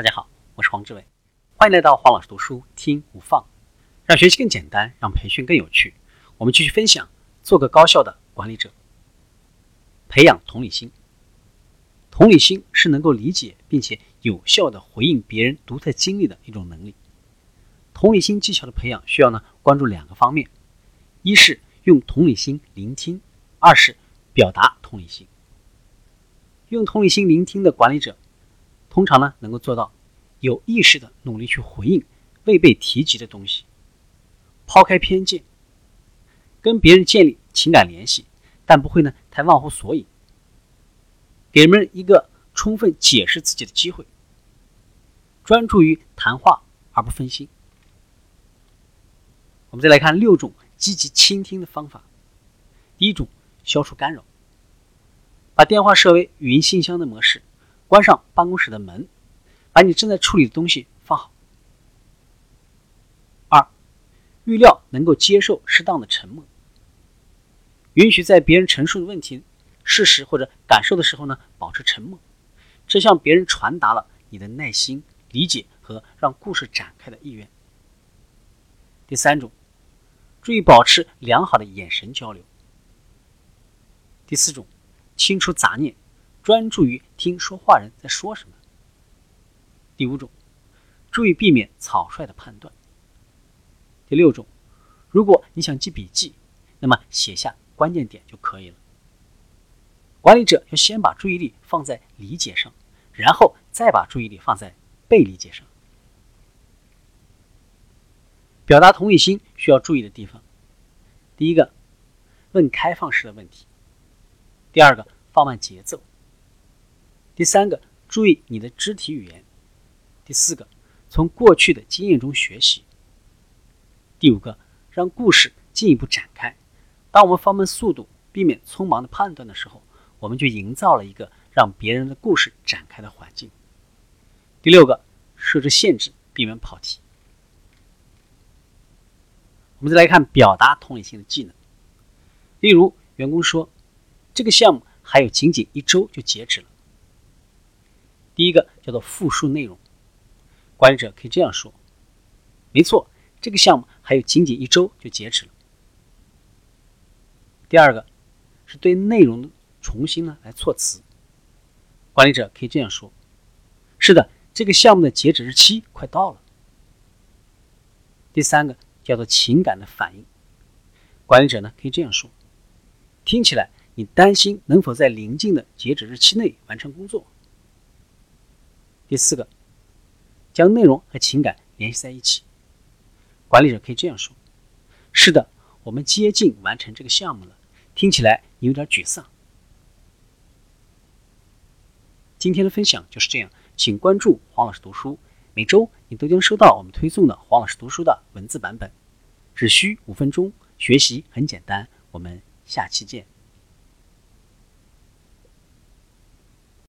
大家好，我是黄志伟，欢迎来到黄老师读书听无放，让学习更简单，让培训更有趣。我们继续分享，做个高效的管理者，培养同理心。同理心是能够理解并且有效的回应别人独特经历的一种能力。同理心技巧的培养需要呢关注两个方面，一是用同理心聆听，二是表达同理心。用同理心聆听的管理者。通常呢，能够做到有意识的努力去回应未被提及的东西，抛开偏见，跟别人建立情感联系，但不会呢太忘乎所以，给人们一个充分解释自己的机会，专注于谈话而不分心。我们再来看六种积极倾听的方法。第一种，消除干扰，把电话设为语音信箱的模式。关上办公室的门，把你正在处理的东西放好。二，预料能够接受适当的沉默，允许在别人陈述的问题、事实或者感受的时候呢，保持沉默，这向别人传达了你的耐心、理解和让故事展开的意愿。第三种，注意保持良好的眼神交流。第四种，清除杂念。专注于听说话人在说什么。第五种，注意避免草率的判断。第六种，如果你想记笔记，那么写下关键点就可以了。管理者要先把注意力放在理解上，然后再把注意力放在被理解上。表达同理心需要注意的地方：第一个，问开放式的问题；第二个，放慢节奏。第三个，注意你的肢体语言；第四个，从过去的经验中学习；第五个，让故事进一步展开。当我们放慢速度，避免匆忙的判断的时候，我们就营造了一个让别人的故事展开的环境。第六个，设置限制，避免跑题。我们再来看表达同理心的技能。例如，员工说：“这个项目还有仅仅一周就截止了。”第一个叫做复述内容，管理者可以这样说：“没错，这个项目还有仅仅一周就截止了。”第二个是对内容重新呢来措辞，管理者可以这样说：“是的，这个项目的截止日期快到了。”第三个叫做情感的反应，管理者呢可以这样说：“听起来你担心能否在临近的截止日期内完成工作。”第四个，将内容和情感联系在一起。管理者可以这样说：“是的，我们接近完成这个项目了。听起来你有点沮丧。”今天的分享就是这样，请关注黄老师读书，每周你都将收到我们推送的黄老师读书的文字版本，只需五分钟，学习很简单。我们下期见。